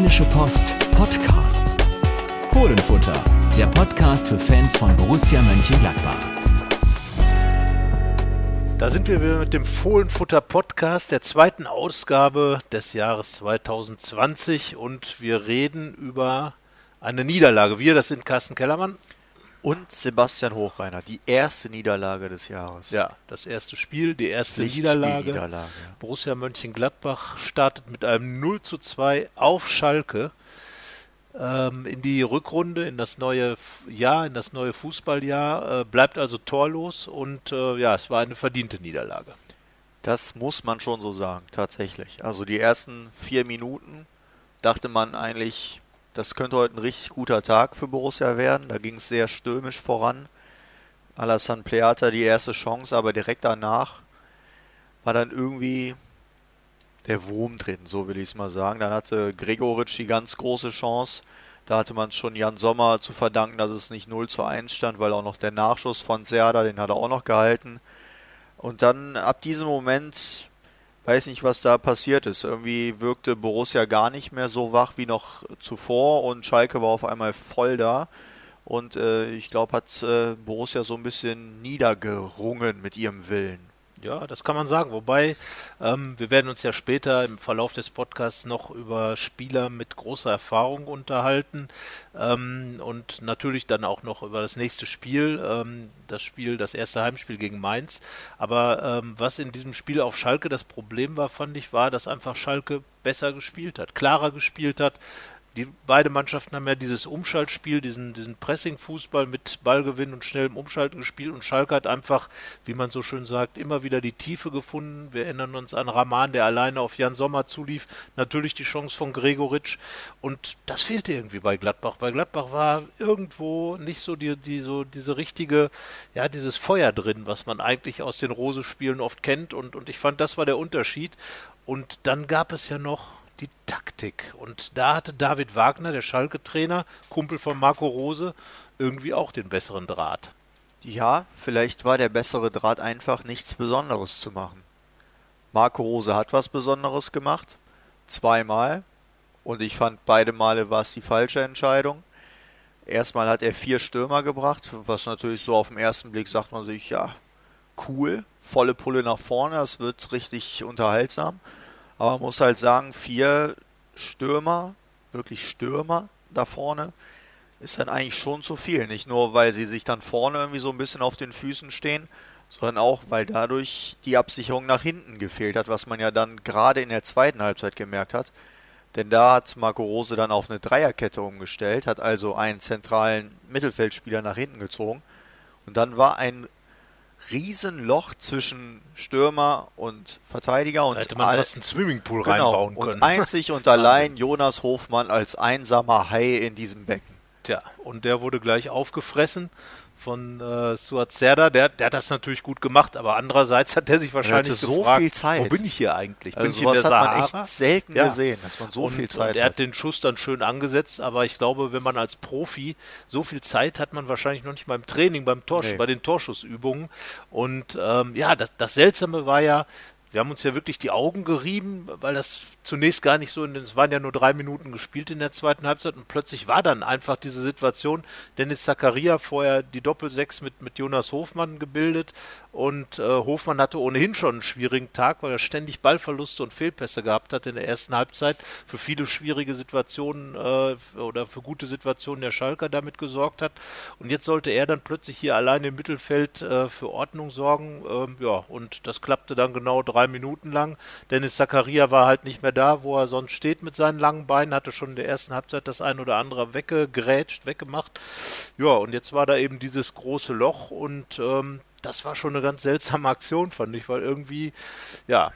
Rheinische Post Podcasts. Fohlenfutter, der Podcast für Fans von Borussia Mönchengladbach. Da sind wir wieder mit dem Fohlenfutter Podcast, der zweiten Ausgabe des Jahres 2020 und wir reden über eine Niederlage. Wir, das sind Carsten Kellermann. Und Sebastian Hochreiner, die erste Niederlage des Jahres. Ja, das erste Spiel, die erste Niederlage. Niederlage. Borussia Mönchengladbach startet mit einem 0 zu 2 auf Schalke ähm, in die Rückrunde, in das neue Jahr, in das neue Fußballjahr, äh, bleibt also torlos und äh, ja, es war eine verdiente Niederlage. Das muss man schon so sagen, tatsächlich. Also die ersten vier Minuten dachte man eigentlich, das könnte heute ein richtig guter Tag für Borussia werden. Da ging es sehr stürmisch voran. Alassane Pleata die erste Chance, aber direkt danach war dann irgendwie der Wurm drin, so will ich es mal sagen. Dann hatte Gregoritsch die ganz große Chance. Da hatte man schon Jan Sommer zu verdanken, dass es nicht 0 zu 1 stand, weil auch noch der Nachschuss von Serda, den hat er auch noch gehalten. Und dann ab diesem Moment weiß nicht, was da passiert ist. Irgendwie wirkte Borussia gar nicht mehr so wach wie noch zuvor und Schalke war auf einmal voll da. Und äh, ich glaube, hat äh, Borussia so ein bisschen niedergerungen mit ihrem Willen. Ja, das kann man sagen. Wobei, ähm, wir werden uns ja später im Verlauf des Podcasts noch über Spieler mit großer Erfahrung unterhalten ähm, und natürlich dann auch noch über das nächste Spiel, ähm, das Spiel, das erste Heimspiel gegen Mainz. Aber ähm, was in diesem Spiel auf Schalke das Problem war, fand ich, war, dass einfach Schalke besser gespielt hat, klarer gespielt hat, die beide Mannschaften haben ja dieses Umschaltspiel, diesen, diesen Pressing-Fußball mit Ballgewinn und schnellem Umschalten gespielt und Schalke hat einfach, wie man so schön sagt, immer wieder die Tiefe gefunden. Wir erinnern uns an Rahman, der alleine auf Jan Sommer zulief. Natürlich die Chance von Gregoritsch und das fehlte irgendwie bei Gladbach. Bei Gladbach war irgendwo nicht so die, die so diese richtige, ja, dieses Feuer drin, was man eigentlich aus den Rose-Spielen oft kennt und, und ich fand, das war der Unterschied. Und dann gab es ja noch die Taktik. Und da hatte David Wagner, der Schalke-Trainer, Kumpel von Marco Rose, irgendwie auch den besseren Draht. Ja, vielleicht war der bessere Draht einfach nichts Besonderes zu machen. Marco Rose hat was Besonderes gemacht. Zweimal. Und ich fand beide Male war es die falsche Entscheidung. Erstmal hat er vier Stürmer gebracht, was natürlich so auf den ersten Blick sagt man sich, ja, cool, volle Pulle nach vorne, das wird richtig unterhaltsam. Aber man muss halt sagen, vier Stürmer, wirklich Stürmer da vorne, ist dann eigentlich schon zu viel. Nicht nur, weil sie sich dann vorne irgendwie so ein bisschen auf den Füßen stehen, sondern auch, weil dadurch die Absicherung nach hinten gefehlt hat, was man ja dann gerade in der zweiten Halbzeit gemerkt hat. Denn da hat Marco Rose dann auf eine Dreierkette umgestellt, hat also einen zentralen Mittelfeldspieler nach hinten gezogen. Und dann war ein Riesenloch zwischen Stürmer und Verteidiger und da hätte man all, fast einen Swimmingpool genau, reinbauen können. Und einzig und allein Jonas Hofmann als einsamer Hai in diesem Becken. Tja, und der wurde gleich aufgefressen von äh, Suat Serda, der, der hat das natürlich gut gemacht, aber andererseits hat der sich wahrscheinlich so gefragt, viel Zeit. wo bin ich hier eigentlich? Bin also ich in der hat Sahara? man echt selten ja. gesehen, dass man so und, viel Zeit und er hat. hat den Schuss dann schön angesetzt, aber ich glaube, wenn man als Profi so viel Zeit hat man wahrscheinlich noch nicht mal im Training, beim Tor, nee. bei den Torschussübungen. Und ähm, ja, das, das Seltsame war ja, wir haben uns ja wirklich die Augen gerieben, weil das zunächst gar nicht so, es waren ja nur drei Minuten gespielt in der zweiten Halbzeit und plötzlich war dann einfach diese Situation, Dennis Zakaria vorher die Doppelsechs mit, mit Jonas Hofmann gebildet und äh, Hofmann hatte ohnehin schon einen schwierigen Tag, weil er ständig Ballverluste und Fehlpässe gehabt hat in der ersten Halbzeit, für viele schwierige Situationen äh, oder für gute Situationen der Schalker damit gesorgt hat. Und jetzt sollte er dann plötzlich hier alleine im Mittelfeld äh, für Ordnung sorgen, ähm, ja und das klappte dann genau drei Minuten lang, Dennis Zakaria war halt nicht mehr mehr da, wo er sonst steht mit seinen langen Beinen, hatte schon in der ersten Halbzeit das ein oder andere weggegrätscht, weggemacht. Ja, und jetzt war da eben dieses große Loch und ähm, das war schon eine ganz seltsame Aktion, fand ich, weil irgendwie, ja,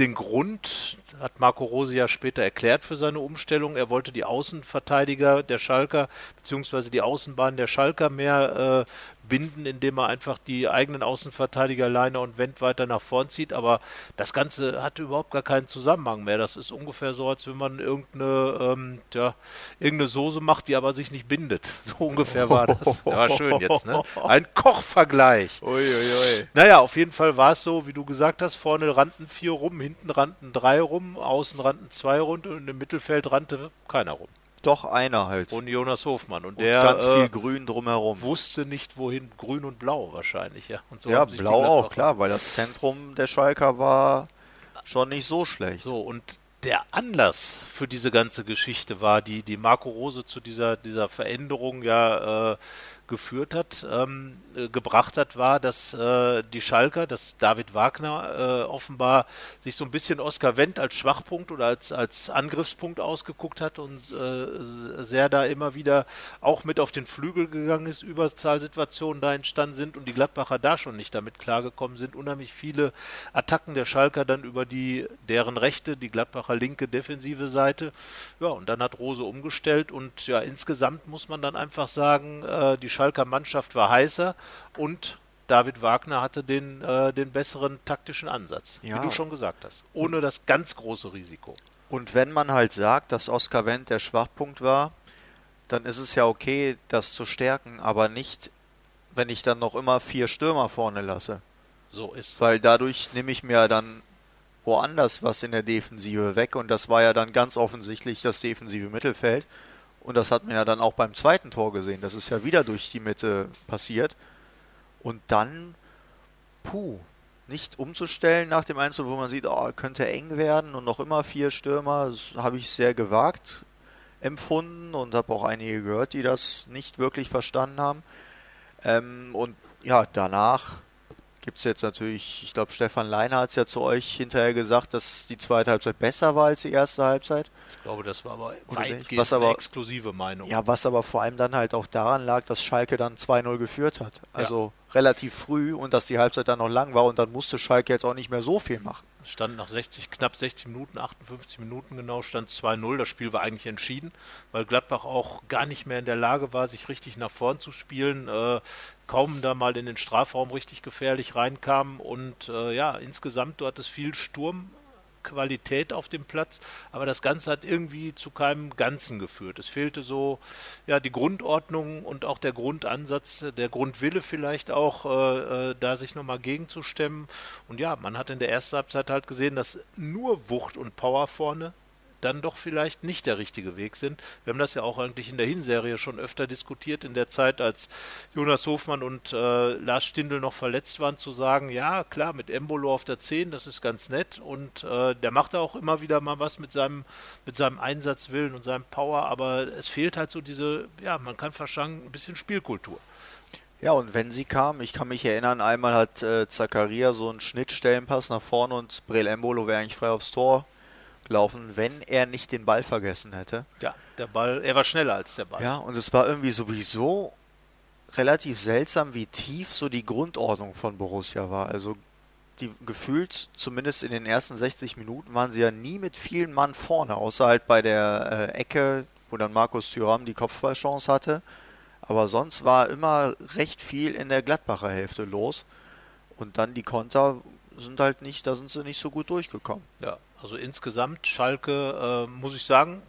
den Grund hat Marco Rose ja später erklärt für seine Umstellung. Er wollte die Außenverteidiger der Schalker beziehungsweise die Außenbahn der Schalker mehr äh, binden, indem er einfach die eigenen Außenverteidiger Leiner und Wendt weiter nach vorn zieht. Aber das Ganze hat überhaupt gar keinen Zusammenhang mehr. Das ist ungefähr so, als wenn man irgendeine, ähm, tja, irgendeine Soße macht, die aber sich nicht bindet. So ungefähr war das. Ja, schön jetzt, ne? Ein Kochvergleich. Uiuiui. Naja, auf jeden Fall war es so, wie du gesagt hast, vorne rannten vier rum, hinten rannten drei rum, außen rannten zwei rum und im Mittelfeld rannte keiner rum. Doch einer halt. Und Jonas Hofmann. Und, Und der ganz viel äh, Grün drumherum. wusste nicht, wohin. Grün und Blau wahrscheinlich, ja. Und so ja, haben sich die blau auch, klar, weil das Zentrum der Schalker war schon nicht so schlecht. So, und der Anlass für diese ganze Geschichte war, die, die Marco Rose zu dieser, dieser Veränderung ja äh, geführt hat, ähm, äh, gebracht hat, war, dass äh, die Schalker, dass David Wagner äh, offenbar sich so ein bisschen Oskar Wendt als Schwachpunkt oder als, als Angriffspunkt ausgeguckt hat und äh, sehr da immer wieder auch mit auf den Flügel gegangen ist, Überzahlsituationen da entstanden sind und die Gladbacher da schon nicht damit klargekommen sind. Unheimlich viele Attacken der Schalker dann über die deren rechte, die Gladbacher linke defensive Seite. Ja, und dann hat Rose umgestellt und ja, insgesamt muss man dann einfach sagen, äh, die Schalker Mannschaft war heißer und David Wagner hatte den, äh, den besseren taktischen Ansatz, Ja. wie du schon gesagt hast, ohne das ganz große Risiko. Und wenn man halt sagt, dass Oskar Wendt der Schwachpunkt war, dann ist es ja okay, das zu stärken, aber nicht, wenn ich dann noch immer vier Stürmer vorne lasse. So ist es. Weil dadurch nehme ich mir dann woanders was in der Defensive weg und das war ja dann ganz offensichtlich das defensive Mittelfeld. Und das hat man ja dann auch beim zweiten Tor gesehen. Das ist ja wieder durch die Mitte passiert. Und dann, puh, nicht umzustellen nach dem Einzel, wo man sieht, oh, könnte eng werden und noch immer vier Stürmer, das habe ich sehr gewagt empfunden und habe auch einige gehört, die das nicht wirklich verstanden haben. Ähm, und ja, danach gibt es jetzt natürlich, ich glaube, Stefan Leiner hat es ja zu euch hinterher gesagt, dass die zweite Halbzeit besser war als die erste Halbzeit. Ich glaube, das war aber weitgehend Was aber- eine exklusive Meinung. Ja, was aber vor allem dann halt auch daran lag, dass Schalke dann 2-0 geführt hat. Also relativ früh und dass die Halbzeit dann noch lang war und dann musste Schalke jetzt auch nicht mehr so viel machen. Es stand nach 60, knapp 60 Minuten, 58 Minuten genau, stand 2-0. Das Spiel war eigentlich entschieden, weil Gladbach auch gar nicht mehr in der Lage war, sich richtig nach vorn zu spielen. Äh, kaum da mal in den Strafraum richtig gefährlich reinkam. Und äh, ja, insgesamt, du hattest viel Sturm. Qualität auf dem Platz, aber das Ganze hat irgendwie zu keinem Ganzen geführt. Es fehlte so ja die Grundordnung und auch der Grundansatz, der Grundwille vielleicht auch, äh, äh, da sich nochmal gegenzustemmen. Und ja, man hat in der ersten Halbzeit halt gesehen, dass nur Wucht und Power vorne dann doch vielleicht nicht der richtige Weg sind. Wir haben das ja auch eigentlich in der Hinserie schon öfter diskutiert, in der Zeit, als Jonas Hofmann und äh, Lars Stindl noch verletzt waren, zu sagen, ja, klar, mit Embolo auf der 10, das ist ganz nett und äh, der macht auch immer wieder mal was mit seinem, mit seinem Einsatzwillen und seinem Power, aber es fehlt halt so diese, ja, man kann sagen, ein bisschen Spielkultur. Ja, und wenn sie kam, ich kann mich erinnern, einmal hat äh, Zakaria so einen Schnittstellenpass nach vorne und Brel Embolo wäre eigentlich frei aufs Tor gelaufen, wenn er nicht den Ball vergessen hätte. Ja, der Ball, er war schneller als der Ball. Ja, und es war irgendwie sowieso relativ seltsam, wie tief so die Grundordnung von Borussia war. Also die gefühlt, zumindest in den ersten 60 Minuten, waren sie ja nie mit vielen Mann vorne, außer halt bei der äh, Ecke, wo dann Markus Thüram die Kopfballchance hatte. Aber sonst war immer recht viel in der Gladbacher Hälfte los. Und dann die Konter sind halt nicht, da sind sie nicht so gut durchgekommen. Ja, also insgesamt Schalke, äh, muss ich sagen,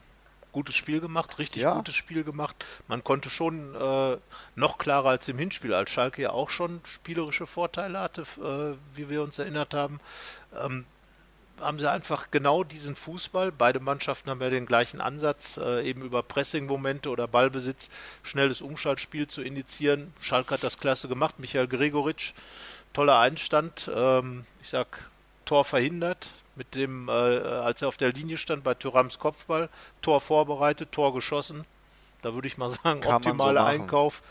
gutes Spiel gemacht, richtig Ja. gutes Spiel gemacht. Man konnte schon äh, noch klarer als im Hinspiel, als Schalke ja auch schon spielerische Vorteile hatte, äh, wie wir uns erinnert haben. Ähm, haben sie einfach genau diesen Fußball. Beide Mannschaften haben ja den gleichen Ansatz, äh, eben über Pressing-Momente oder Ballbesitz schnelles Umschaltspiel zu initiieren. Schalke hat das klasse gemacht. Michael Gregoritsch, toller Einstand. Ähm, ich sag, Tor verhindert. Mit dem, äh, als er auf der Linie stand bei Thürams Kopfball, Tor vorbereitet, Tor geschossen. Da würde ich mal sagen, Kann so optimaler machen. Einkauf.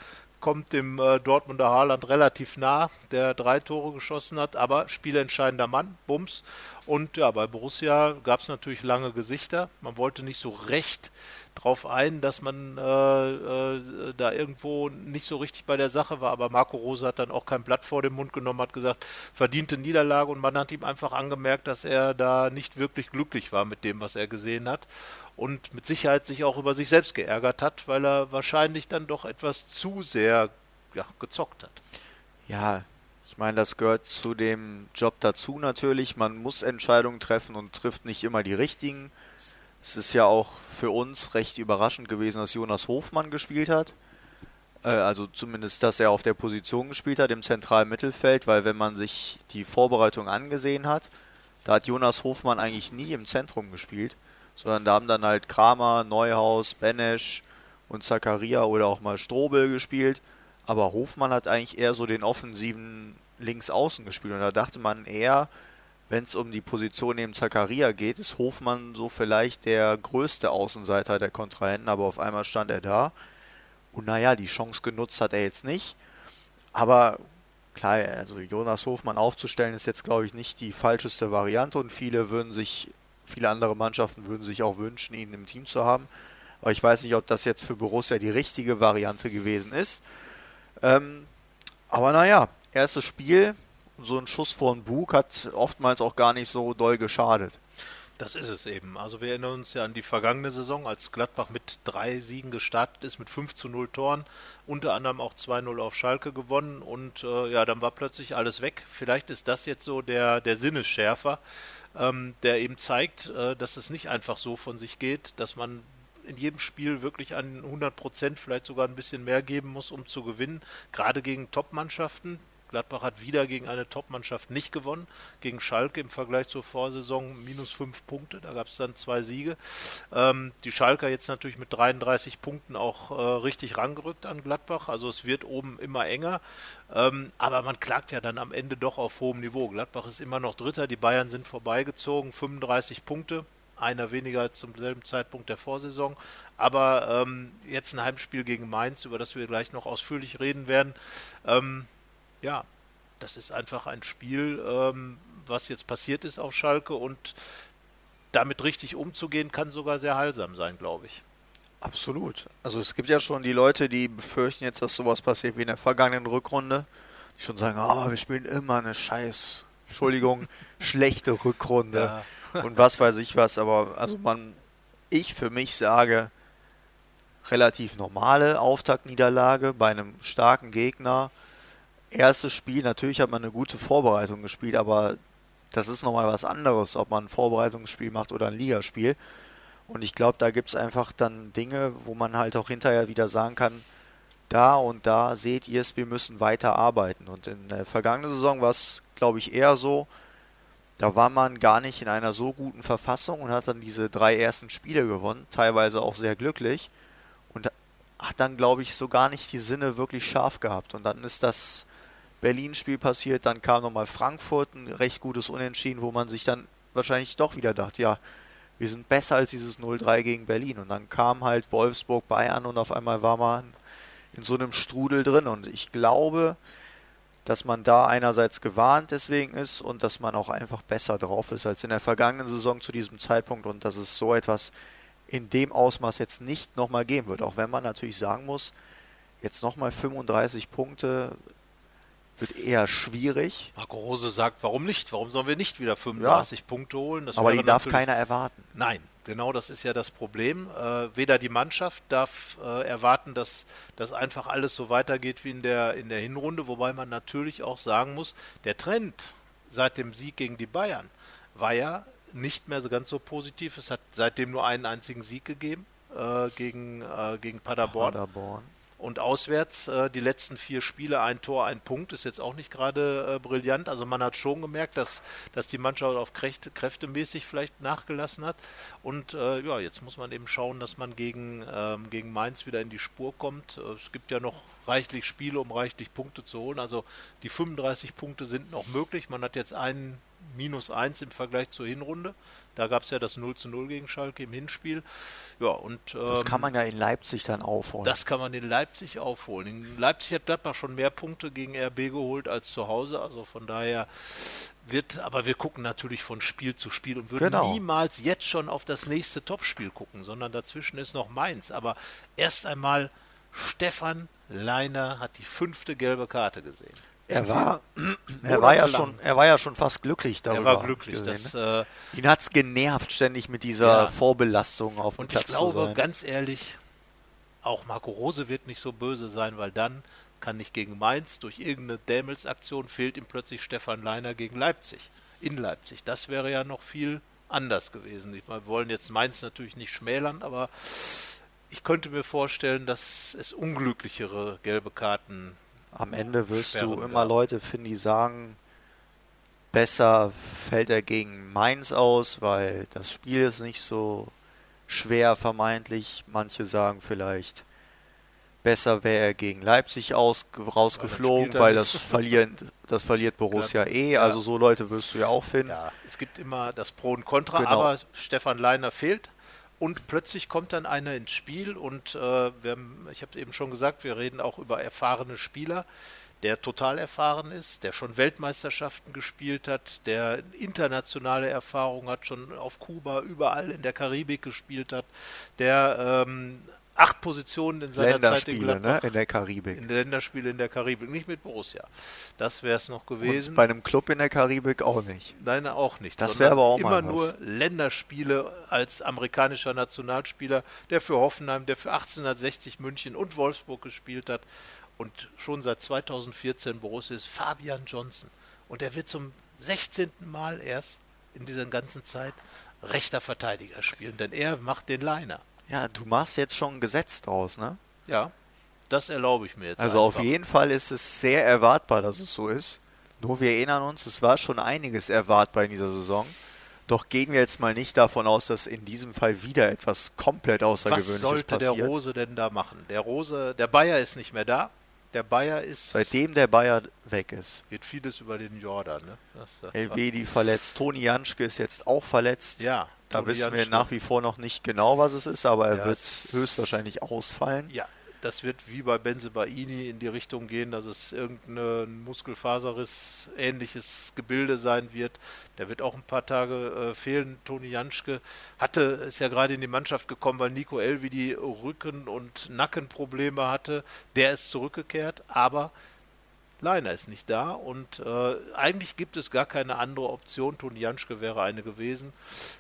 Kommt dem äh, Dortmunder Haaland relativ nah, der drei Tore geschossen hat, aber spielentscheidender Mann, Bums. Und ja, bei Borussia gab es natürlich lange Gesichter. Man wollte nicht so recht drauf ein, dass man äh, äh, da irgendwo nicht so richtig bei der Sache war. Aber Marco Rose hat dann auch kein Blatt vor den Mund genommen, hat gesagt, verdiente Niederlage und man hat ihm einfach angemerkt, dass er da nicht wirklich glücklich war mit dem, was er gesehen hat. Und mit Sicherheit sich auch über sich selbst geärgert hat, weil er wahrscheinlich dann doch etwas zu sehr ja, gezockt hat. Ja, ich meine, das gehört zu dem Job dazu natürlich. Man muss Entscheidungen treffen und trifft nicht immer die richtigen. Es ist ja auch für uns recht überraschend gewesen, dass Jonas Hofmann gespielt hat. Äh, also zumindest, dass er auf der Position gespielt hat im zentralen Mittelfeld, weil wenn man sich die Vorbereitung angesehen hat, da hat Jonas Hofmann eigentlich nie im Zentrum gespielt, sondern da haben dann halt Kramer, Neuhaus, Benesch und Zakaria oder auch mal Strobel gespielt. Aber Hofmann hat eigentlich eher so den offensiven Linksaußen gespielt und da dachte man eher, wenn es um die Position neben Zakaria geht, ist Hofmann so vielleicht der größte Außenseiter der Kontrahenten, aber auf einmal stand er da. Und naja, die Chance genutzt hat er jetzt nicht. Aber klar, also Jonas Hofmann aufzustellen ist jetzt, glaube ich, nicht die falscheste Variante und viele würden sich, viele andere Mannschaften würden sich auch wünschen, ihn im Team zu haben. Aber ich weiß nicht, ob das jetzt für Borussia die richtige Variante gewesen ist. Ähm, aber naja, erstes Spiel, so ein Schuss vor den Bug hat oftmals auch gar nicht so doll geschadet. Das ist es eben. Also wir erinnern uns ja an die vergangene Saison, als Gladbach mit drei Siegen gestartet ist, mit 5 zu 0 Toren, unter anderem auch 2-0 auf Schalke gewonnen und äh, ja, dann war plötzlich alles weg. Vielleicht ist das jetzt so der, der Sinnesschärfer, ähm, der eben zeigt, äh, dass es nicht einfach so von sich geht, dass man in jedem Spiel wirklich an 100 Prozent, vielleicht sogar ein bisschen mehr geben muss, um zu gewinnen. Gerade gegen Top-Mannschaften, Gladbach hat wieder gegen eine Top-Mannschaft nicht gewonnen. Gegen Schalke im Vergleich zur Vorsaison minus fünf Punkte. Da gab es dann zwei Siege. Ähm, die Schalker jetzt natürlich mit 33 Punkten auch äh, richtig rangerückt an Gladbach. Also es wird oben immer enger. Ähm, aber man klagt ja dann am Ende doch auf hohem Niveau. Gladbach ist immer noch Dritter. Die Bayern sind vorbeigezogen. 35 Punkte einer weniger zum selben Zeitpunkt der Vorsaison. Aber ähm, jetzt ein Heimspiel gegen Mainz, über das wir gleich noch ausführlich reden werden. Ähm, ja, das ist einfach ein Spiel, ähm, was jetzt passiert ist auf Schalke und damit richtig umzugehen, kann sogar sehr heilsam sein, glaube ich. Absolut. Also es gibt ja schon die Leute, die befürchten jetzt, dass sowas passiert wie in der vergangenen Rückrunde, die schon sagen, oh, wir spielen immer eine scheiß, Entschuldigung, schlechte Rückrunde ja. und was weiß ich was, aber also man, ich für mich sage, relativ normale Auftaktniederlage bei einem starken Gegner, erstes Spiel, natürlich hat man eine gute Vorbereitung gespielt, aber das ist nochmal was anderes, ob man ein Vorbereitungsspiel macht oder ein Ligaspiel. Und ich glaube, da gibt es einfach dann Dinge, wo man halt auch hinterher wieder sagen kann, da und da seht ihr es, wir müssen weiter arbeiten. Und in der vergangenen Saison war es, glaube ich, eher so, da war man gar nicht in einer so guten Verfassung und hat dann diese drei ersten Spiele gewonnen, teilweise auch sehr glücklich und hat dann, glaube ich, so gar nicht die Sinne wirklich scharf gehabt. Und dann ist das Berlin-Spiel passiert, dann kam nochmal Frankfurt, ein recht gutes Unentschieden, wo man sich dann wahrscheinlich doch wieder dachte, ja, wir sind besser als dieses 0-3 gegen Berlin. Und dann kam halt Wolfsburg, Bayern und auf einmal war man in so einem Strudel drin. Und ich glaube, dass man da einerseits gewarnt deswegen ist und dass man auch einfach besser drauf ist als in der vergangenen Saison zu diesem Zeitpunkt und dass es so etwas in dem Ausmaß jetzt nicht nochmal geben wird. Auch wenn man natürlich sagen muss, jetzt nochmal 35 Punkte wird eher schwierig. Marco Rose sagt, warum nicht? Warum sollen wir nicht wieder 35 ja. Punkte holen? Das Aber die darf keiner erwarten. Nein, genau das ist ja das Problem. Äh, weder die Mannschaft darf äh, erwarten, dass das einfach alles so weitergeht wie in der, in der Hinrunde, wobei man natürlich auch sagen muss, der Trend seit dem Sieg gegen die Bayern war ja nicht mehr so ganz so positiv. Es hat seitdem nur einen einzigen Sieg gegeben äh, gegen, äh, gegen Paderborn. Paderborn. Und auswärts äh, die letzten vier Spiele, ein Tor, ein Punkt, ist jetzt auch nicht gerade äh, brillant. Also man hat schon gemerkt, dass, dass die Mannschaft auf Kräfte, kräftemäßig vielleicht nachgelassen hat. Und äh, ja, jetzt muss man eben schauen, dass man gegen, ähm, gegen Mainz wieder in die Spur kommt. Äh, es gibt ja noch reichlich Spiele, um reichlich Punkte zu holen. Also die 35 Punkte sind noch möglich. Man hat jetzt einen minus 1 im Vergleich zur Hinrunde. Da gab es ja das 0 zu 0 gegen Schalke im Hinspiel. Ja, und, ähm, das kann man ja in Leipzig dann aufholen. Das kann man in Leipzig aufholen. In Leipzig hat Gladbach schon mehr Punkte gegen RB geholt als zu Hause. Also von daher wird, aber wir gucken natürlich von Spiel zu Spiel und würden genau. niemals jetzt schon auf das nächste Topspiel gucken, sondern dazwischen ist noch Mainz. Aber erst einmal Stefan Leiner hat die fünfte gelbe Karte gesehen. Er war, er war ja schon, er war ja schon fast glücklich darüber. Er war glücklich. Dass, ne? äh, Ihn hat es genervt, ständig mit dieser ja. Vorbelastung auf dem Und Platz ich glaube, ganz ehrlich, auch Marco Rose wird nicht so böse sein, weil dann kann nicht gegen Mainz. Durch irgendeine Dämelsaktion fehlt ihm plötzlich Stefan Leiner gegen Leipzig. In Leipzig. Das wäre ja noch viel anders gewesen. Wir wollen jetzt Mainz natürlich nicht schmälern, aber ich könnte mir vorstellen, dass es unglücklichere gelbe Karten. Am Ende wirst du immer gab. Leute finden, die sagen, besser fällt er gegen Mainz aus, weil das Spiel ist nicht so schwer vermeintlich. Manche sagen vielleicht, besser wäre er gegen Leipzig aus, rausgeflogen, weil, weil das verliert, das verliert Borussia eh. Ja. Also so Leute wirst du ja auch finden. Ja, es gibt immer das Pro und Contra, genau. aber Stefan Leiner fehlt. Und plötzlich kommt dann einer ins Spiel und äh, haben, ich habe eben schon gesagt, wir reden auch über erfahrene Spieler, der total erfahren ist, der schon Weltmeisterschaften gespielt hat, der internationale Erfahrung hat, schon auf Kuba, überall in der Karibik gespielt hat, der ähm, acht Positionen in seiner Zeit in Gladbach. Ne? In der Karibik. In Länderspiele in der Karibik, nicht mit Borussia. Das wäre es noch gewesen. Und bei einem Club in der Karibik auch nicht. Nein, auch nicht. Das wäre aber auch immer mal nur Länderspiele als amerikanischer Nationalspieler, der für Hoffenheim, der für 1860 München und Wolfsburg gespielt hat und schon seit 2014 Borussia ist Fabian Johnson. Und er wird zum 16. Mal erst in dieser ganzen Zeit rechter Verteidiger spielen, denn er macht den Liner. Ja, du machst jetzt schon ein Gesetz draus, ne? Ja, das erlaube ich mir jetzt. Also einfach. auf jeden Fall ist es sehr erwartbar, dass es so ist. Nur wir erinnern uns, es war schon einiges erwartbar in dieser Saison. Doch gehen wir jetzt mal nicht davon aus, dass in diesem Fall wieder etwas komplett Außergewöhnliches passiert. Was sollte der Rose denn da machen? Der Rose, der Bayer ist nicht mehr da. Der Bayer ist. Seitdem der Bayer weg ist. Geht vieles über den Jordan, ne? Das, Elvedi verletzt. Toni Janschke ist jetzt auch verletzt. Ja. Da wissen wir nach wie vor noch nicht genau, was es ist, aber er ja, wird höchstwahrscheinlich ausfallen. Ja, das wird wie bei Benzebaini in die Richtung gehen, dass es irgendein Muskelfaserriss ähnliches Gebilde sein wird. Der wird auch ein paar Tage äh, fehlen. Toni Janschke hatte, ist ja gerade in die Mannschaft gekommen, weil Nico Elvi die Rücken- und Nackenprobleme hatte. Der ist zurückgekehrt, aber Leiner ist nicht da und äh, eigentlich gibt es gar keine andere Option. Toni Janschke wäre eine gewesen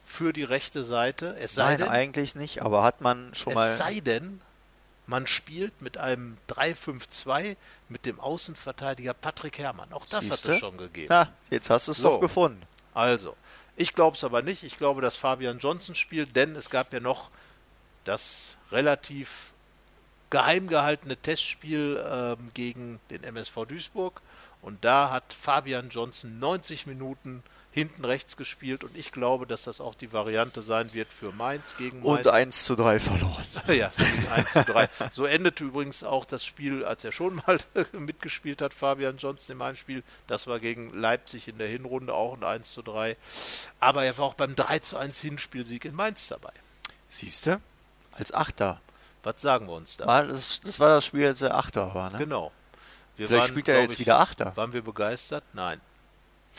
für die rechte Seite. Es sei Nein, denn, eigentlich nicht, aber hat man schon es mal. Es sei denn, man spielt mit einem 3-5-2 mit dem Außenverteidiger Patrick Herrmann. Auch das Siehste? hat es schon gegeben. Ja, jetzt hast du es so, doch gefunden. Also, ich glaube es aber nicht. Ich glaube, dass Fabian Johnson spielt, denn es gab ja noch das relativ geheim gehaltene Testspiel ähm, gegen den MSV Duisburg. Und da hat Fabian Johnson 90 Minuten hinten rechts gespielt und ich glaube, dass das auch die Variante sein wird für Mainz gegen Mainz. Und 1 zu 3 verloren. ja, 1 zu 3. So endete übrigens auch das Spiel, als er schon mal mitgespielt hat, Fabian Johnson im Einspiel. Das war gegen Leipzig in der Hinrunde auch ein 1 zu 3. Aber er war auch beim 3 zu 1 Hinspielsieg in Mainz dabei. Siehst du? Als Achter. Was sagen wir uns da? War das, das, war das Spiel, als er Achter war, ne? Genau. Wir Vielleicht waren, spielt er jetzt ich, wieder Achter. Waren wir begeistert? Nein.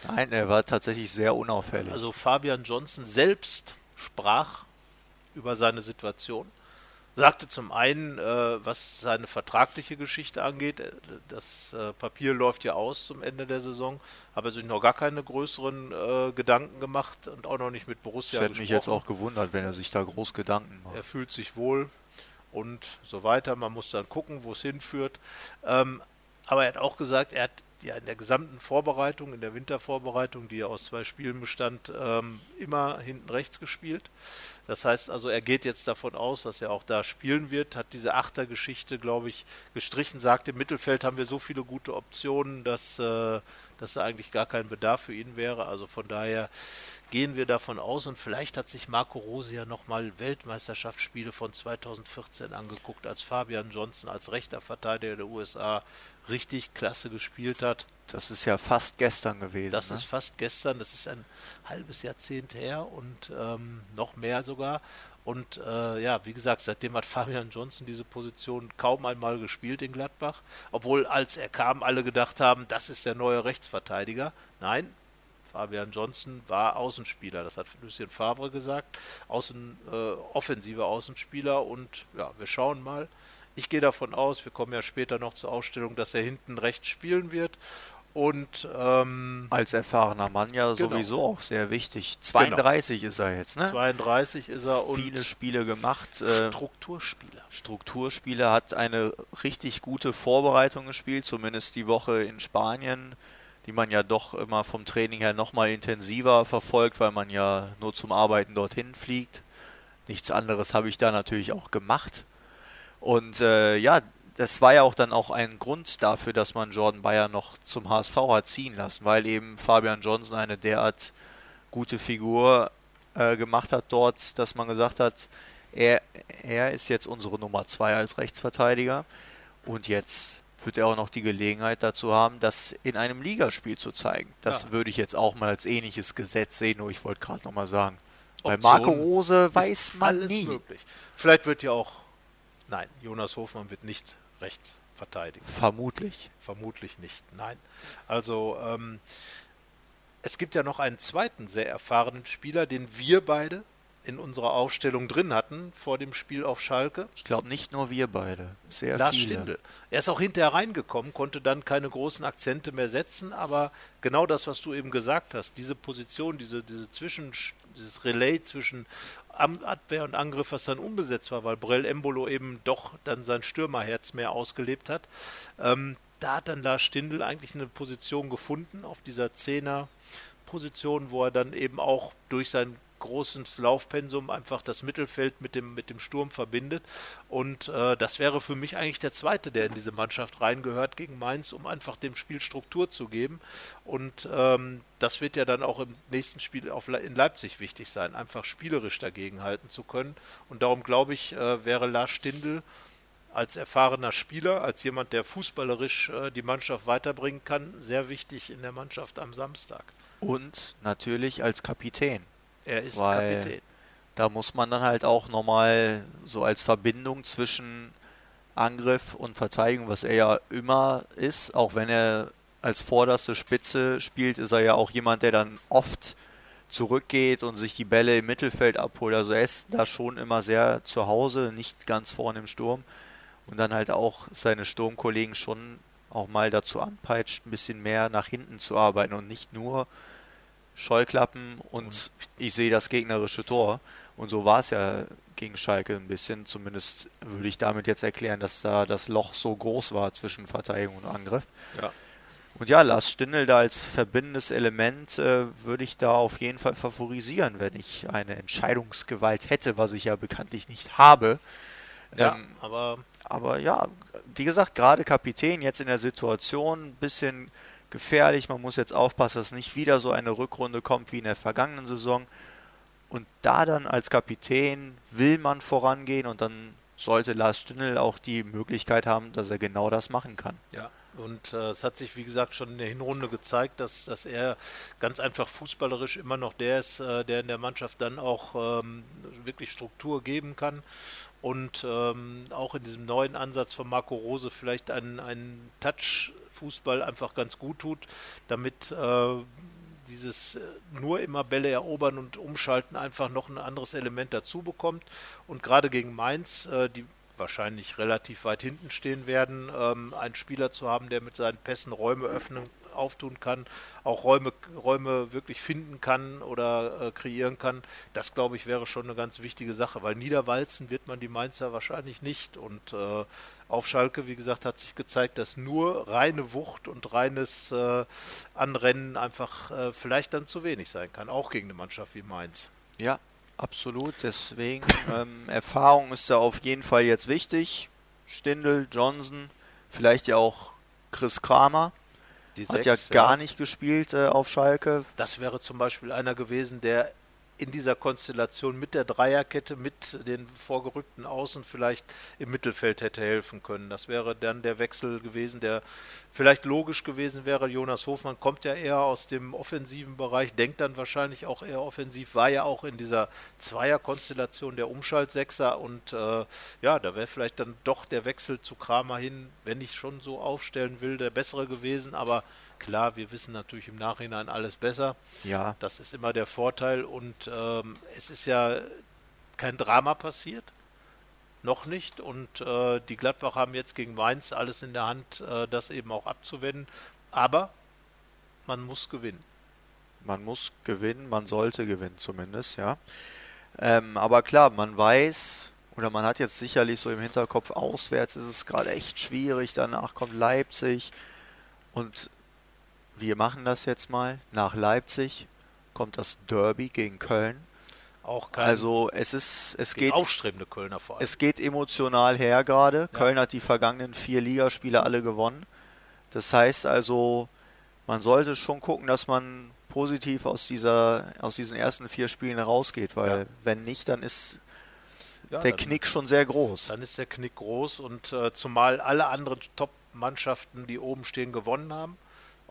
Nein, er war tatsächlich sehr unauffällig. Also Fabian Johnson selbst sprach über seine Situation. Sagte zum einen, äh, was seine vertragliche Geschichte angeht, äh, das äh, Papier läuft ja aus zum Ende der Saison, habe sich noch gar keine größeren äh, Gedanken gemacht und auch noch nicht mit Borussia Das hätte gesprochen. mich jetzt auch gewundert, wenn er sich da groß Gedanken macht. Er fühlt sich wohl und so weiter. Man muss dann gucken, wo es hinführt. Ähm, aber er hat auch gesagt, er hat ja in der gesamten Vorbereitung, in der Wintervorbereitung, die ja aus zwei Spielen bestand, ähm, immer hinten rechts gespielt. Das heißt also, er geht jetzt davon aus, dass er auch da spielen wird, hat diese Achtergeschichte, glaube ich, gestrichen, sagt, im Mittelfeld haben wir so viele gute Optionen, dass, äh, dass da eigentlich gar kein Bedarf für ihn wäre. Also von daher gehen wir davon aus und vielleicht hat sich Marco Rose ja nochmal Weltmeisterschaftsspiele von 2014 angeguckt, als Fabian Johnson als rechter Verteidiger der USA richtig klasse gespielt hat. Das ist ja fast gestern gewesen. Das ne? ist fast gestern, das ist ein halbes Jahrzehnt her und ähm, noch mehr sogar. Und äh, ja, wie gesagt, seitdem hat Fabian Johnson diese Position kaum einmal gespielt in Gladbach. Obwohl, als er kam, alle gedacht haben, das ist der neue Rechtsverteidiger. Nein, Fabian Johnson war Außenspieler, das hat Lucien Favre gesagt. Außen, äh, offensiver Außenspieler und ja, wir schauen mal. Ich gehe davon aus, wir kommen ja später noch zur Ausstellung, dass er hinten rechts spielen wird Und ähm, als erfahrener Mann ja genau. sowieso auch sehr wichtig. 32 genau. ist er jetzt, ne? 32 ist er und viele Spiele gemacht. Äh, Strukturspieler. Strukturspieler hat eine richtig gute Vorbereitung gespielt, zumindest die Woche in Spanien, die man ja doch immer vom Training her nochmal intensiver verfolgt, weil man ja nur zum Arbeiten dorthin fliegt. Nichts anderes habe ich da natürlich auch gemacht. Und äh, ja, das war ja auch dann auch ein Grund dafür, dass man Jordan Bayer noch zum HSV hat ziehen lassen, weil eben Fabian Johnson eine derart gute Figur äh, gemacht hat dort, dass man gesagt hat, er, er ist jetzt unsere Nummer zwei als Rechtsverteidiger und jetzt wird er auch noch die Gelegenheit dazu haben, das in einem Ligaspiel zu zeigen. Das ja. würde ich jetzt auch mal als ähnliches Gesetz sehen, nur ich wollte gerade nochmal sagen. Bei Marco Rose weiß man nie. Möglich. Vielleicht wird ja auch, nein, Jonas Hofmann wird nicht rechts verteidigen. Vermutlich. Vermutlich nicht, nein. Also ähm, es gibt ja noch einen zweiten sehr erfahrenen Spieler, den wir beide in unserer Aufstellung drin hatten vor dem Spiel auf Schalke. Ich glaube nicht nur wir beide, sehr Lars viele. Stindl. Er ist auch hinterher reingekommen, konnte dann keine großen Akzente mehr setzen, aber genau das, was du eben gesagt hast, diese Position, diese, diese Zwischen, dieses Relay zwischen Abwehr und Angriff, was dann unbesetzt war, weil Brell Embolo eben doch dann sein Stürmerherz mehr ausgelebt hat. Ähm, da hat dann Lars Stindl eigentlich eine Position gefunden auf dieser Zehner-Position, wo er dann eben auch durch sein großes Laufpensum einfach das Mittelfeld mit dem, mit dem Sturm verbindet. Und äh, das wäre für mich eigentlich der zweite, der in diese Mannschaft reingehört gegen Mainz, um einfach dem Spiel Struktur zu geben. Und ähm, das wird ja dann auch im nächsten Spiel auf in Leipzig wichtig sein, einfach spielerisch dagegen halten zu können. Und darum glaube ich, äh, wäre Lars Stindl als erfahrener Spieler, als jemand, der fußballerisch äh, die Mannschaft weiterbringen kann, sehr wichtig in der Mannschaft am Samstag. Und natürlich als Kapitän. Er ist Weil Kapitän. Da muss man dann halt auch nochmal so als Verbindung zwischen Angriff und Verteidigung, was er ja immer ist, auch wenn er als vorderste Spitze spielt, ist er ja auch jemand, der dann oft zurückgeht und sich die Bälle im Mittelfeld abholt. Also er ist da schon immer sehr zu Hause, nicht ganz vorne im Sturm. Und dann halt auch seine Sturmkollegen schon auch mal dazu anpeitscht, ein bisschen mehr nach hinten zu arbeiten und nicht nur Scheuklappen und ich sehe das gegnerische Tor. Und so war es ja gegen Schalke ein bisschen. Zumindest würde ich damit jetzt erklären, dass da das Loch so groß war zwischen Verteidigung und Angriff. Ja. Und ja, Lars Stindl da als verbindendes Element äh, würde ich da auf jeden Fall favorisieren, wenn ich eine Entscheidungsgewalt hätte, was ich ja bekanntlich nicht habe. Ja, ähm, aber aber ja, wie gesagt, gerade Kapitän jetzt in der Situation ein bisschen gefährlich. Man muss jetzt aufpassen, dass nicht wieder so eine Rückrunde kommt wie in der vergangenen Saison. Und da dann als Kapitän will man vorangehen und dann sollte Lars Stindl auch die Möglichkeit haben, dass er genau das machen kann. Ja, und äh, es hat sich, wie gesagt, schon in der Hinrunde gezeigt, dass, dass er ganz einfach fußballerisch immer noch der ist, äh, der in der Mannschaft dann auch ähm, wirklich Struktur geben kann. Und ähm, auch in diesem neuen Ansatz von Marco Rose vielleicht einen, einen Touch Fußball einfach ganz gut tut, damit äh, dieses äh, nur immer Bälle erobern und umschalten einfach noch ein anderes Element dazu bekommt. Und gerade gegen Mainz, äh, die wahrscheinlich relativ weit hinten stehen werden, ähm, einen Spieler zu haben, der mit seinen Pässen Räume öffnen auftun kann, auch Räume, Räume wirklich finden kann oder äh, kreieren kann, das glaube ich wäre schon eine ganz wichtige Sache, weil niederwalzen wird man die Mainzer wahrscheinlich nicht und äh, auf Schalke, wie gesagt, hat sich gezeigt, dass nur reine Wucht und reines äh, Anrennen einfach äh, vielleicht dann zu wenig sein kann, auch gegen eine Mannschaft wie Mainz. Ja, absolut. Deswegen ähm, Erfahrung ist da auf jeden Fall jetzt wichtig. Stindel, Johnson, vielleicht ja auch Chris Kramer. Die Hat sechs, ja gar nicht gespielt äh, auf Schalke. Das wäre zum Beispiel einer gewesen, der in dieser Konstellation mit der Dreierkette, mit den vorgerückten Außen vielleicht im Mittelfeld hätte helfen können. Das wäre dann der Wechsel gewesen, der vielleicht logisch gewesen wäre. Jonas Hofmann kommt ja eher aus dem offensiven Bereich, denkt dann wahrscheinlich auch eher offensiv, war ja auch in dieser Zweierkonstellation der Umschaltsechser und äh, ja, da wäre vielleicht dann doch der Wechsel zu Kramer hin, wenn ich schon so aufstellen will, der bessere gewesen, aber Klar, wir wissen natürlich im Nachhinein alles besser. Ja. Das ist immer der Vorteil. Und ähm, es ist ja kein Drama passiert. Noch nicht. Und äh, die Gladbach haben jetzt gegen Mainz alles in der Hand, äh, das eben auch abzuwenden. Aber man muss gewinnen. Man muss gewinnen, man sollte gewinnen zumindest, ja. Ähm, aber klar, man weiß, oder man hat jetzt sicherlich so im Hinterkopf, auswärts ist es gerade echt schwierig, danach kommt Leipzig und wir machen das jetzt mal. Nach Leipzig kommt das Derby gegen Köln. Auch kein Also es ist, es geht, aufstrebende Kölner vor allem. es geht emotional her gerade. Ja. Köln hat die vergangenen vier Ligaspiele alle gewonnen. Das heißt also, man sollte schon gucken, dass man positiv aus dieser, aus diesen ersten vier Spielen rausgeht, weil Ja. wenn nicht, dann ist Ja, der dann- Knick schon sehr groß. Dann ist der Knick groß und äh, zumal alle anderen Top-Mannschaften, die oben stehen, gewonnen haben,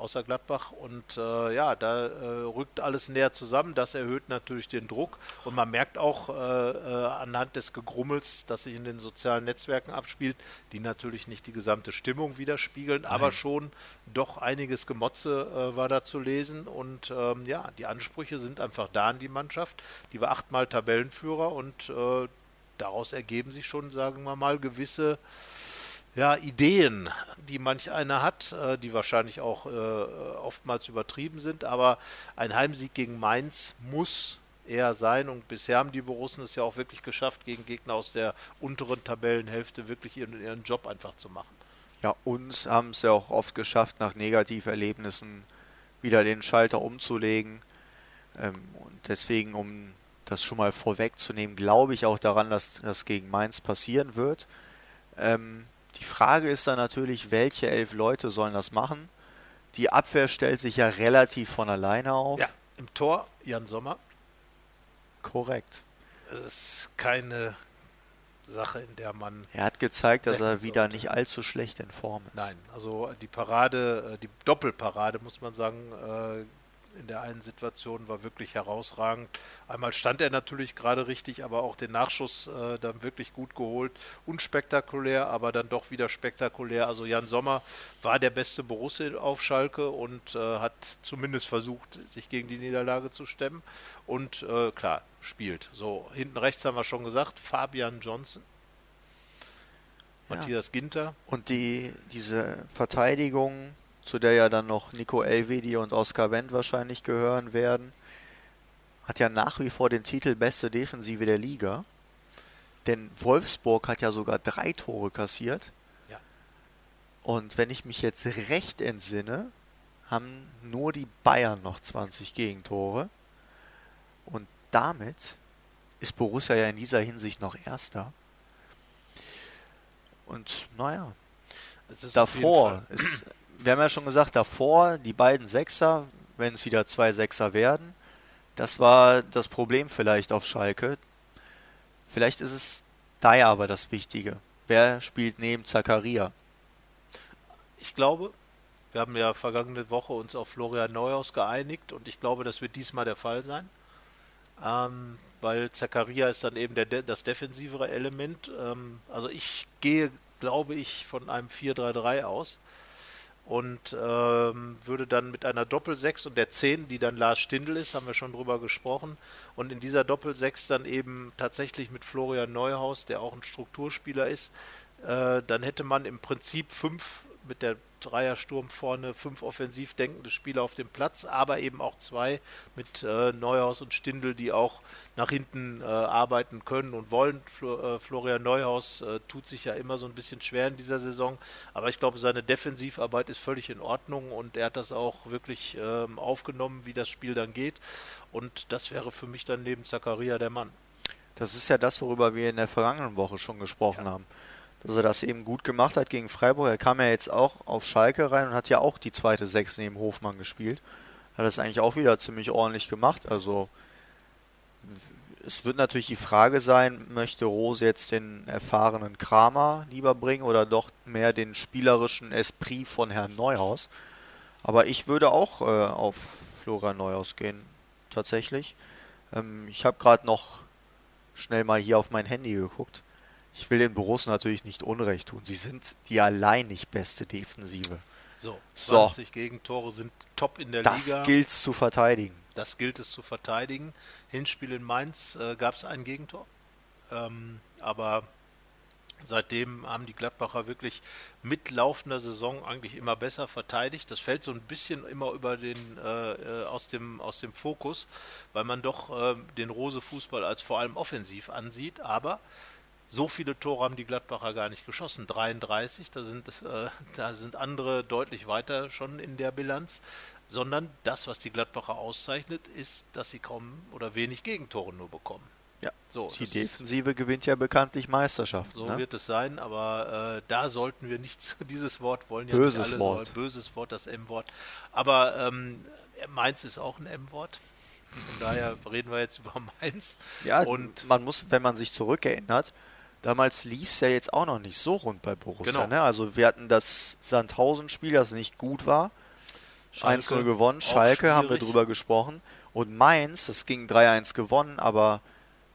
außer Gladbach. Und äh, ja, da äh, rückt alles näher zusammen. Das erhöht natürlich den Druck. Und man merkt auch äh, äh, anhand des Gegrummels, das sich in den sozialen Netzwerken abspielt, die natürlich nicht die gesamte Stimmung widerspiegeln, aber schon doch einiges Gemotze äh, war da zu lesen. Und ähm, ja, die Ansprüche sind einfach da an die Mannschaft. Die war achtmal Tabellenführer und äh, daraus ergeben sich schon, sagen wir mal, gewisse ja, Ideen, die manch einer hat, äh, die wahrscheinlich auch äh, oftmals übertrieben sind, aber ein Heimsieg gegen Mainz muss eher sein und bisher haben die Borussen es ja auch wirklich geschafft, gegen Gegner aus der unteren Tabellenhälfte wirklich ihren, ihren Job einfach zu machen. Ja, uns haben es ja auch oft geschafft, nach Negativerlebnissen wieder den Schalter umzulegen. Ähm, und deswegen, um das schon mal vorwegzunehmen, glaube ich auch daran, dass das gegen Mainz passieren wird. Ähm, die Frage ist dann natürlich, welche elf Leute sollen das machen? Die Abwehr stellt sich ja relativ von alleine auf. Ja, im Tor Jan Sommer. Korrekt. Es ist keine Sache, in der man Er hat gezeigt, dass er wieder sollte. nicht allzu schlecht in Form ist. Nein, also die Parade, äh, die Doppelparade, muss man sagen, äh, in der einen Situation war wirklich herausragend. Einmal stand er natürlich gerade richtig, aber auch den Nachschuss äh, dann wirklich gut geholt. Unspektakulär, aber dann doch wieder spektakulär. Also Jan Sommer war der beste Borussia auf Schalke und äh, hat zumindest versucht, sich gegen die Niederlage zu stemmen. Und äh, klar, spielt. So, hinten rechts haben wir schon gesagt, Fabian Johnson. Ja. Matthias Ginter. Und die, diese Verteidigung, zu der ja dann noch Nico Elvedi und Oskar Wendt wahrscheinlich gehören werden, hat ja nach wie vor den Titel beste Defensive der Liga. Denn Wolfsburg hat ja sogar drei Tore kassiert. Ja. Und wenn ich mich jetzt recht entsinne, haben nur die Bayern noch 20 Gegentore. Und damit ist Borussia ja in dieser Hinsicht noch Erster. Und naja, davor, ist, wir haben ja schon gesagt, davor die beiden Sechser, wenn es wieder zwei Sechser werden, das war das Problem vielleicht auf Schalke. Vielleicht ist es da ja aber das Wichtige. Wer spielt neben Zakaria? Ich glaube, wir haben ja vergangene Woche uns auf Florian Neuhaus geeinigt und ich glaube, das wird diesmal der Fall sein. Ähm, weil Zakaria ist dann eben de- das defensivere Element. Ähm, also ich gehe, glaube ich, von einem 4-3-3 aus und ähm, würde dann mit einer Doppel-6 und der 10, die dann Lars Stindl ist, haben wir schon drüber gesprochen, und in dieser Doppel-6 dann eben tatsächlich mit Florian Neuhaus, der auch ein Strukturspieler ist, äh, dann hätte man im Prinzip fünf mit der Dreiersturm vorne, fünf offensiv denkende Spieler auf dem Platz, aber eben auch zwei mit äh, Neuhaus und Stindl, die auch nach hinten äh, arbeiten können und wollen. Flo, äh, Florian Neuhaus äh, tut sich ja immer so ein bisschen schwer in dieser Saison, aber ich glaube, seine Defensivarbeit ist völlig in Ordnung und er hat das auch wirklich ähm, aufgenommen, wie das Spiel dann geht. Und das wäre für mich dann neben Zakaria der Mann. Das ist ja das, worüber wir in der vergangenen Woche schon gesprochen haben. Dass er das eben gut gemacht hat gegen Freiburg. Er kam ja jetzt auch auf Schalke rein und hat ja auch die zweite Sechs neben Hofmann gespielt. Hat das eigentlich auch wieder ziemlich ordentlich gemacht. Also es wird natürlich die Frage sein, möchte Rose jetzt den erfahrenen Kramer lieber bringen oder doch mehr den spielerischen Esprit von Herrn Neuhaus. Aber ich würde auch äh, auf Florian Neuhaus gehen, tatsächlich. Ähm, ich habe gerade noch schnell mal hier auf mein Handy geguckt. Ich will den Borussen natürlich nicht Unrecht tun. Sie sind die alleinig beste Defensive. So, So. 20 Gegentore sind top in der Das Liga. gilt's zu verteidigen. Das gilt es zu verteidigen. Hinspiel in Mainz äh, gab es ein Gegentor. Ähm, aber Seitdem haben die Gladbacher wirklich mit laufender Saison eigentlich immer besser verteidigt. Das fällt so ein bisschen immer über den äh, äh, aus dem aus dem Fokus, weil man doch äh, den Rose Fußball als vor allem offensiv ansieht. Aber so viele Tore haben die Gladbacher gar nicht geschossen. 33, da sind äh, da sind andere deutlich weiter schon in der Bilanz. Sondern das, was die Gladbacher auszeichnet, ist, dass sie kaum oder wenig Gegentore nur bekommen. Ja, so, die Defensive gewinnt ja bekanntlich Meisterschaft. So ne? wird es sein, aber äh, da sollten wir nicht, dieses Wort wollen ja böses nicht alle, Wort. Böses Wort, das M-Wort. Aber ähm, Mainz ist auch ein M-Wort. Von daher reden wir jetzt über Mainz. Ja, und man muss, wenn man sich zurückerinnert, damals lief es ja jetzt auch noch nicht so rund bei Borussia. Genau. Ne? Also wir hatten das Sandhausen-Spiel, das nicht gut war. 1-0 gewonnen. Schalke haben wir drüber gesprochen. Und Mainz, das ging 3-1 gewonnen, aber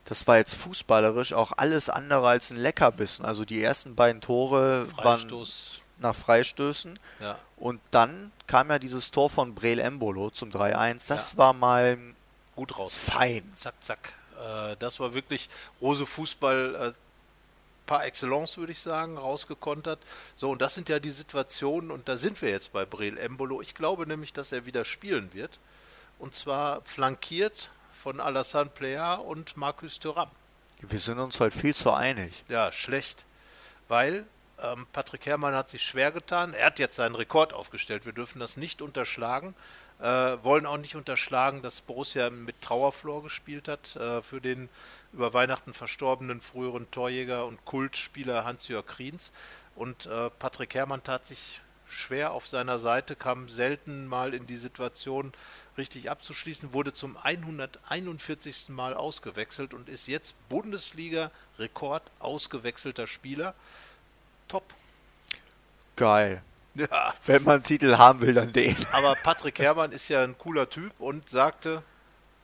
das war jetzt fußballerisch auch alles andere als ein Leckerbissen. Also die ersten beiden Tore Freistoß. waren nach Freistößen. Ja. Und dann kam ja dieses Tor von Breel Embolo zum 3-1. Das ja. war mal gut raus. Fein. Zack, zack. Äh, das war wirklich Rose Fußball äh, par excellence, würde ich sagen, rausgekontert. So, und das sind ja die Situationen, und da sind wir jetzt bei Breel Embolo. Ich glaube nämlich, dass er wieder spielen wird. Und zwar flankiert von Alassane Plea und Marcus Thuram. Wir sind uns heute viel zu einig. Ja, schlecht. Weil ähm, Patrick Herrmann hat sich schwer getan. Er hat jetzt seinen Rekord aufgestellt. Wir dürfen das nicht unterschlagen. Äh, wollen auch nicht unterschlagen, dass Borussia mit Trauerflor gespielt hat äh, für den über Weihnachten verstorbenen früheren Torjäger und Kultspieler Hans-Jörg Kriens. Und äh, Patrick Herrmann tat sich schwer auf seiner Seite, kam selten mal in die Situation, richtig abzuschließen, wurde zum 141. Mal ausgewechselt und ist jetzt Bundesliga-Rekord ausgewechselter Spieler. Top. Geil. Ja. Wenn man einen Titel haben will, dann den. Aber Patrick Herrmann ist ja ein cooler Typ und sagte,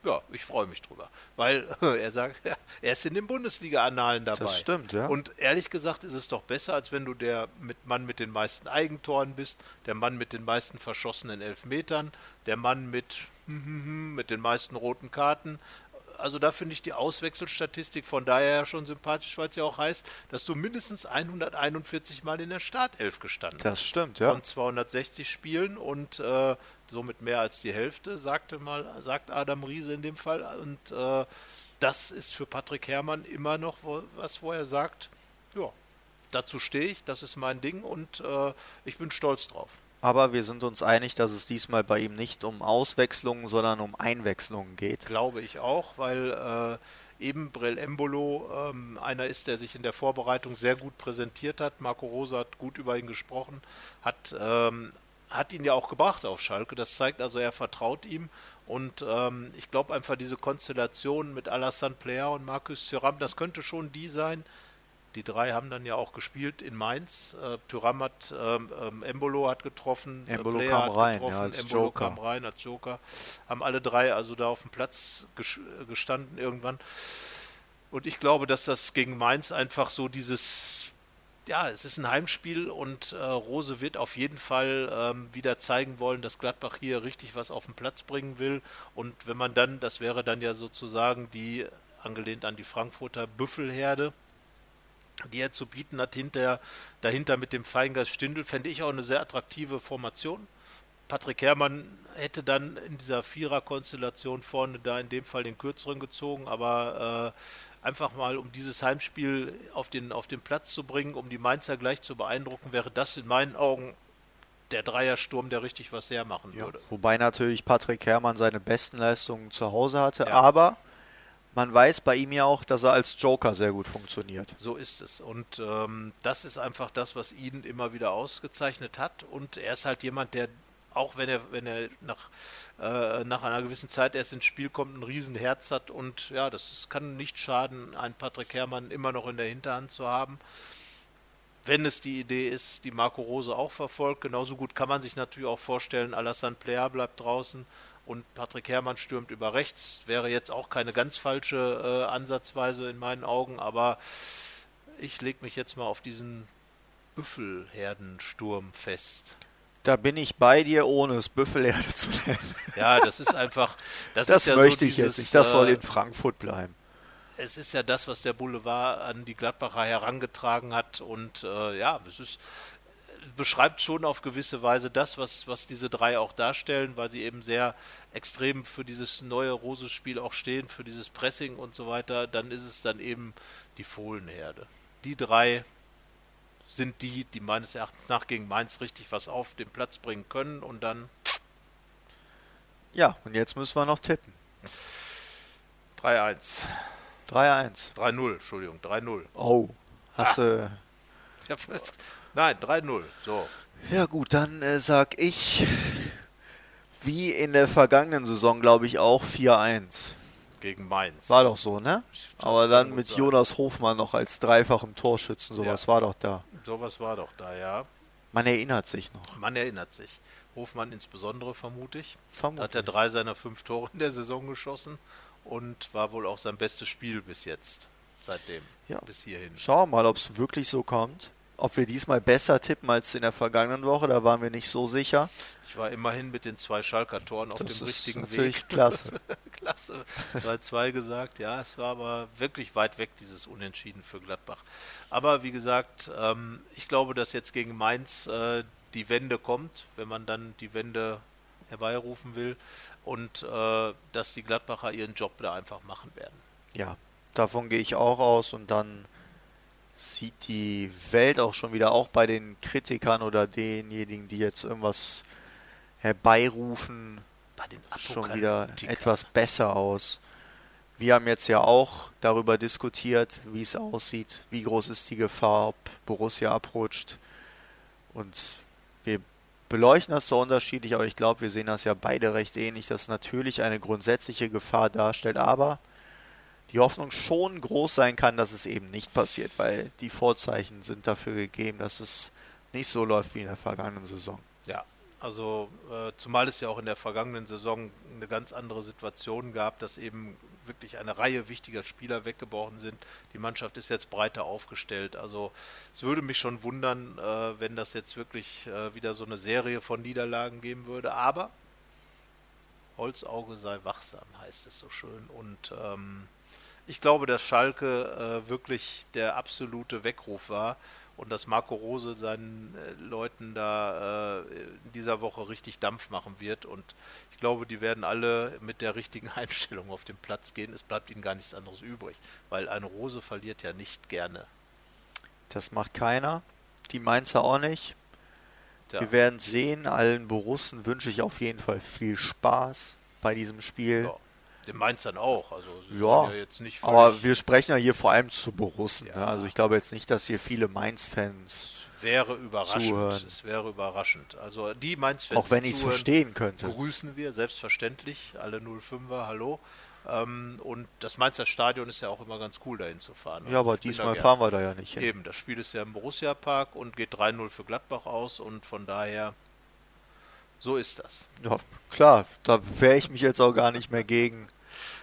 ja, ich freue mich drüber. Weil er sagt, er ist in den Bundesliga-Annalen dabei. Das stimmt, ja. Und ehrlich gesagt ist es doch besser, als wenn du der Mann mit den meisten Eigentoren bist, der Mann mit den meisten verschossenen Elfmetern, der Mann mit, mit den meisten roten Karten also da finde ich die Auswechselstatistik von daher schon sympathisch, weil es ja auch heißt, dass du mindestens 141 Mal in der Startelf gestanden hast. Das stimmt, ja. Von 260 Spielen und äh, somit mehr als die Hälfte, sagte mal, sagt Adam Riese in dem Fall. Und äh, das ist für Patrick Herrmann immer noch was, wo er sagt, ja, dazu stehe ich, das ist mein Ding und äh, ich bin stolz drauf. Aber wir sind uns einig, dass es diesmal bei ihm nicht um Auswechslungen, sondern um Einwechslungen geht. Glaube ich auch, weil äh, eben Brel Embolo ähm, einer ist, der sich in der Vorbereitung sehr gut präsentiert hat. Marco Rosa hat gut über ihn gesprochen, hat, ähm, hat ihn ja auch gebracht auf Schalke. Das zeigt also, er vertraut ihm. Und ähm, ich glaube einfach, diese Konstellation mit Alassane Player und Markus Thuram, das könnte schon die sein, die drei haben dann ja auch gespielt in Mainz. Äh, Thuram hat, ähm, ähm Embolo hat getroffen, äh, Embolo kam rein, getroffen, ja, als Embolo Joker. kam rein als Joker. Haben alle drei also da auf dem Platz gestanden irgendwann. Und ich glaube, dass das gegen Mainz einfach so dieses, ja, es ist ein Heimspiel und äh, Rose wird auf jeden Fall ähm, wieder zeigen wollen, dass Gladbach hier richtig was auf den Platz bringen will. Und wenn man dann, das wäre dann ja sozusagen die, angelehnt an die Frankfurter Büffelherde, die er zu bieten hat, hinter, dahinter mit dem Feingeist Stindl, fände ich auch eine sehr attraktive Formation. Patrick Herrmann hätte dann in dieser Vierer-Konstellation vorne da in dem Fall den kürzeren gezogen, aber äh, einfach mal, um dieses Heimspiel auf den, auf den Platz zu bringen, um die Mainzer gleich zu beeindrucken, wäre das in meinen Augen der Dreiersturm, der richtig was hermachen ja, würde. Wobei natürlich Patrick Herrmann seine besten Leistungen zu Hause hatte, ja. aber man weiß bei ihm ja auch, dass er als Joker sehr gut funktioniert. So ist es. Und ähm, das ist einfach das, was ihn immer wieder ausgezeichnet hat. Und er ist halt jemand, der, auch wenn er, wenn er nach, äh, nach einer gewissen Zeit erst ins Spiel kommt, ein Riesenherz hat. Und ja, das kann nicht schaden, einen Patrick Herrmann immer noch in der Hinterhand zu haben. Wenn es die Idee ist, die Marco Rose auch verfolgt, genauso gut kann man sich natürlich auch vorstellen, Alassane Player bleibt draußen und Patrick Herrmann stürmt über rechts. Wäre jetzt auch keine ganz falsche äh, Ansatzweise in meinen Augen, aber ich lege mich jetzt mal auf diesen Büffelherdensturm fest. Da bin ich bei dir, ohne es Büffelherde zu nennen. Ja, das ist einfach. Das, das ist ja möchte so ich dieses, jetzt nicht. Das soll äh, in Frankfurt bleiben. es ist ja das, was der Boulevard an die Gladbacher herangetragen hat. Und äh, ja, es ist, beschreibt schon auf gewisse Weise das, was, was diese drei auch darstellen, weil sie eben sehr extrem für dieses neue Rose-Spiel auch stehen, für dieses Pressing und so weiter. Dann ist es dann eben die Fohlenherde. Die drei sind die, die meines Erachtens nach gegen Mainz richtig was auf den Platz bringen können und dann. Ja, und jetzt müssen wir noch tippen. 3-1. 3-1. 3-0, Entschuldigung, 3-0. Oh, hast ah. du. Ich jetzt, nein, 3-0. So. Ja, gut, dann äh, sag ich, wie in der vergangenen Saison, glaube ich, auch 4-1. Gegen Mainz. War doch so, ne? Aber dann mit sein. Jonas Hofmann noch als dreifachem Torschützen, sowas ja. war doch da. Sowas war doch da, ja. Man erinnert sich noch. Man erinnert sich. Hofmann insbesondere, vermute ich. Vermutlich. Hat er drei seiner fünf Tore in der Saison geschossen und war wohl auch sein bestes Spiel bis jetzt. Seitdem. Ja. Bis hierhin. Schauen wir mal, ob es wirklich so kommt. Ob wir diesmal besser tippen als in der vergangenen Woche, da waren wir nicht so sicher. Ich war immerhin mit den zwei Schalker-Toren auf das dem richtigen Weg. Natürlich klasse. klasse. 2-2 gesagt, ja, es war aber wirklich weit weg, dieses Unentschieden für Gladbach. Aber wie gesagt, ähm, ich glaube, dass jetzt gegen Mainz äh, die Wende kommt, wenn man dann die Wende herbeirufen will und äh, dass die Gladbacher ihren Job da einfach machen werden. Ja, davon gehe ich auch aus und dann sieht die Welt auch schon wieder auch bei den Kritikern oder denjenigen, die jetzt irgendwas herbeirufen, schon wieder etwas besser aus. Wir haben jetzt ja auch darüber diskutiert, wie es aussieht, wie groß ist die Gefahr, ob Borussia abrutscht. Und wir beleuchten das so unterschiedlich, aber ich glaube, wir sehen das ja beide recht ähnlich, dass natürlich eine grundsätzliche Gefahr darstellt, aber die Hoffnung schon groß sein kann, dass es eben nicht passiert, weil die Vorzeichen sind dafür gegeben, dass es nicht so läuft wie in der vergangenen Saison. Ja, also äh, zumal es ja auch in der vergangenen Saison eine ganz andere Situation gab, dass eben wirklich eine Reihe wichtiger Spieler weggebrochen sind. Die Mannschaft ist jetzt breiter aufgestellt. Also es würde mich schon wundern, äh, wenn das jetzt wirklich äh, wieder so eine Serie von Niederlagen geben würde. Aber Holzauge sei wachsam, heißt es so schön. Und ähm, ich glaube, dass Schalke äh, wirklich der absolute Weckruf war und dass Marco Rose seinen äh, Leuten da äh, in dieser Woche richtig Dampf machen wird. Und ich glaube, die werden alle mit der richtigen Einstellung auf den Platz gehen. Es bleibt ihnen gar nichts anderes übrig, weil eine Rose verliert ja nicht gerne. Das macht keiner. Die Mainzer auch nicht. Ja. Wir werden sehen. Allen Borussen wünsche ich auf jeden Fall viel Spaß bei diesem Spiel. Ja. Den Mainzern auch. Also ja, ja jetzt nicht aber wir sprechen ja hier vor allem zu Borussen. Ja. Ne? Also ich glaube jetzt nicht, dass hier viele Mainz-Fans wäre überraschend. Zuhören. Es wäre überraschend. Also die Mainz-Fans, auch wenn ich es verstehen könnte, grüßen wir selbstverständlich alle 05er. Hallo. Ähm, und das Mainzer Stadion ist ja auch immer ganz cool, dahin zu fahren. Ja, aber diesmal fahren wir da ja nicht hin. Eben, das Spiel ist ja im Borussia Park und geht 3-0 für Gladbach aus und von daher so ist das. Ja, klar, da wehre ich mich jetzt auch gar nicht mehr gegen.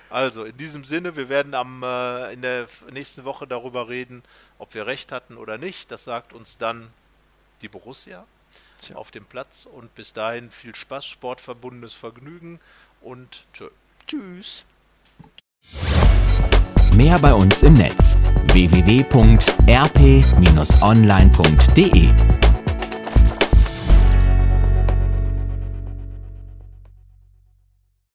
Also, in diesem Sinne, wir werden am, äh, in der nächsten Woche darüber reden, ob wir recht hatten oder nicht. Das sagt uns dann die Borussia Tja. auf dem Platz. Und bis dahin viel Spaß, sportverbundenes Vergnügen und tschö. Tschüss. Mehr bei uns im Netz www.rp-online.de